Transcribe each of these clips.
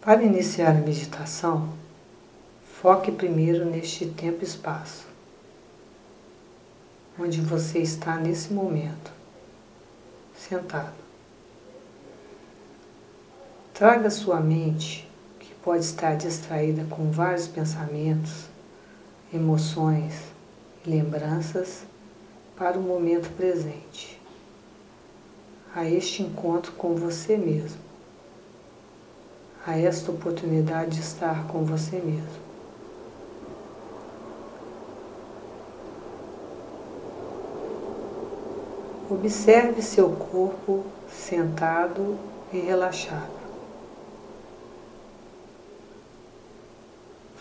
Para iniciar a meditação, foque primeiro neste tempo e espaço, onde você está nesse momento, sentado. Traga sua mente, que pode estar distraída com vários pensamentos, emoções e lembranças, para o momento presente, a este encontro com você mesmo a esta oportunidade de estar com você mesmo. Observe seu corpo sentado e relaxado.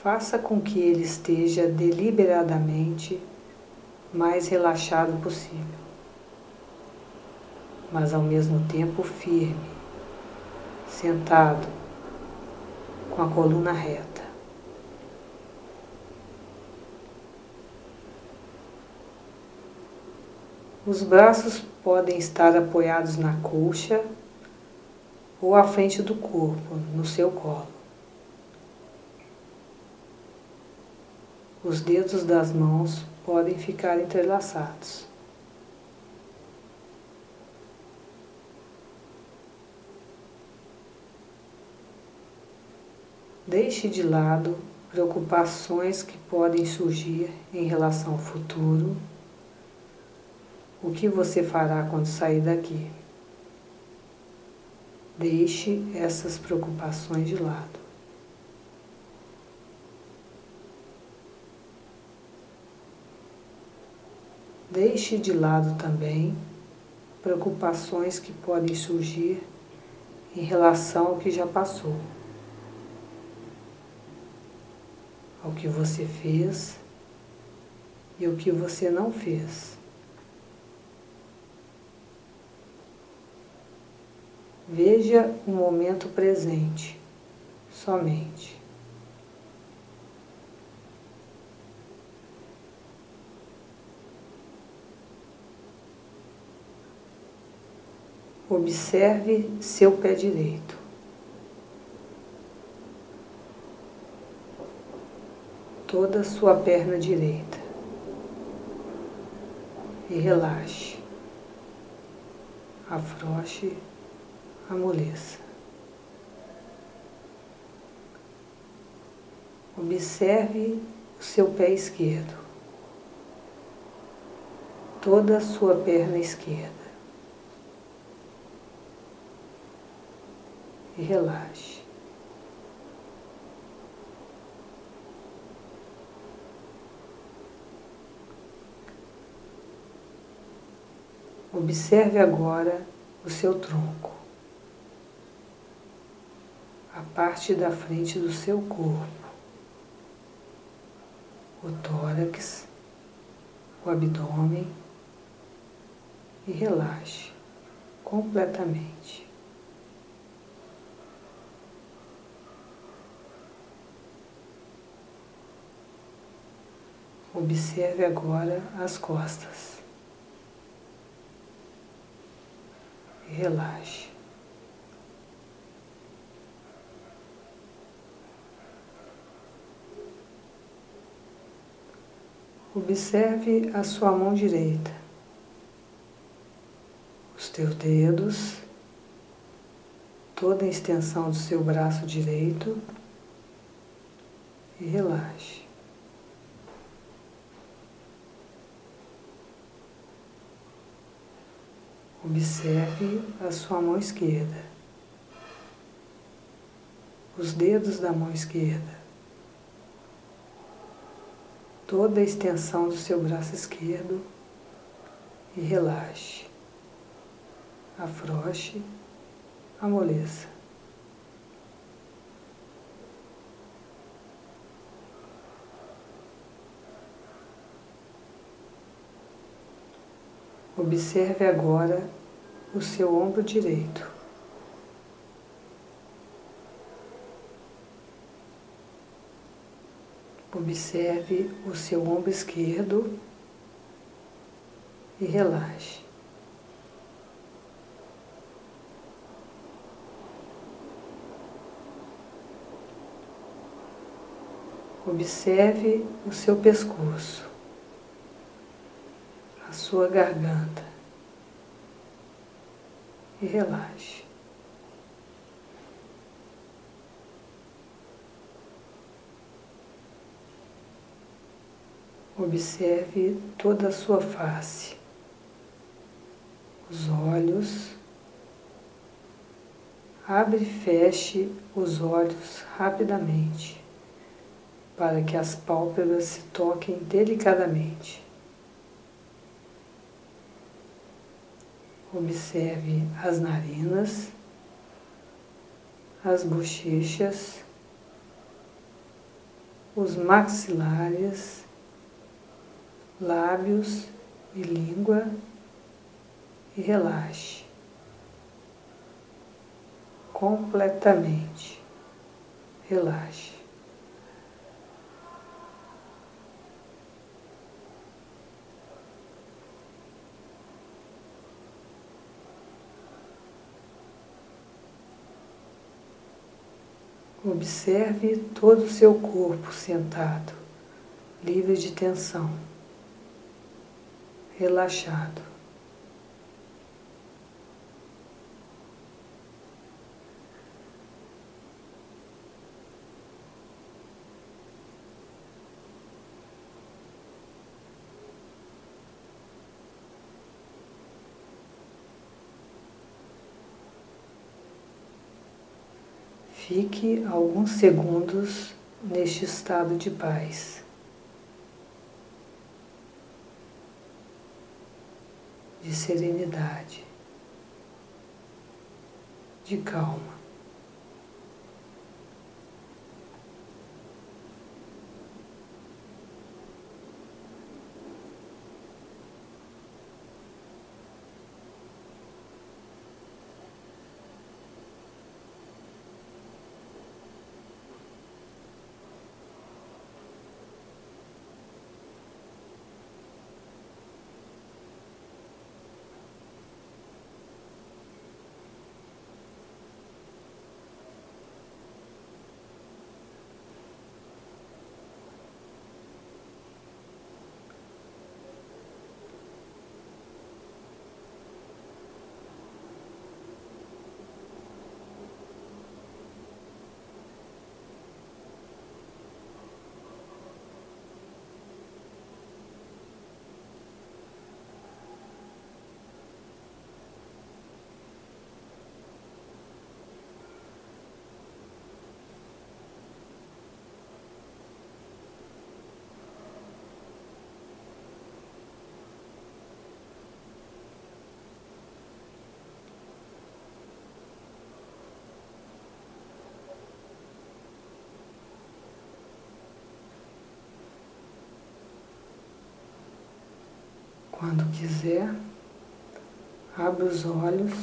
Faça com que ele esteja deliberadamente mais relaxado possível, mas ao mesmo tempo firme, sentado com a coluna reta. Os braços podem estar apoiados na coxa ou à frente do corpo, no seu colo. Os dedos das mãos podem ficar entrelaçados. Deixe de lado preocupações que podem surgir em relação ao futuro. O que você fará quando sair daqui? Deixe essas preocupações de lado. Deixe de lado também preocupações que podem surgir em relação ao que já passou. Ao que você fez e o que você não fez. Veja o momento presente, somente. Observe seu pé direito. Toda a sua perna direita e relaxe, afrouxe, amoleça. Observe o seu pé esquerdo, toda a sua perna esquerda e relaxe. Observe agora o seu tronco, a parte da frente do seu corpo, o tórax, o abdômen e relaxe completamente. Observe agora as costas. e relaxe. Observe a sua mão direita, os teus dedos, toda a extensão do seu braço direito e relaxe. Observe a sua mão esquerda, os dedos da mão esquerda, toda a extensão do seu braço esquerdo. E relaxe, afrouxe, amoleça. Observe agora o seu ombro direito. Observe o seu ombro esquerdo e relaxe. Observe o seu pescoço, a sua garganta e relaxe. Observe toda a sua face, os olhos. Abre e feche os olhos rapidamente, para que as pálpebras se toquem delicadamente. Observe as narinas, as bochechas, os maxilares lábios e língua e relaxe completamente. Relaxe. Observe todo o seu corpo sentado, livre de tensão relaxado. Fique alguns segundos neste estado de paz. de serenidade, de calma. Quando quiser, abra os olhos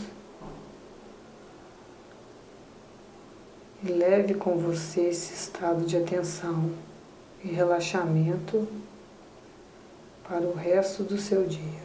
e leve com você esse estado de atenção e relaxamento para o resto do seu dia.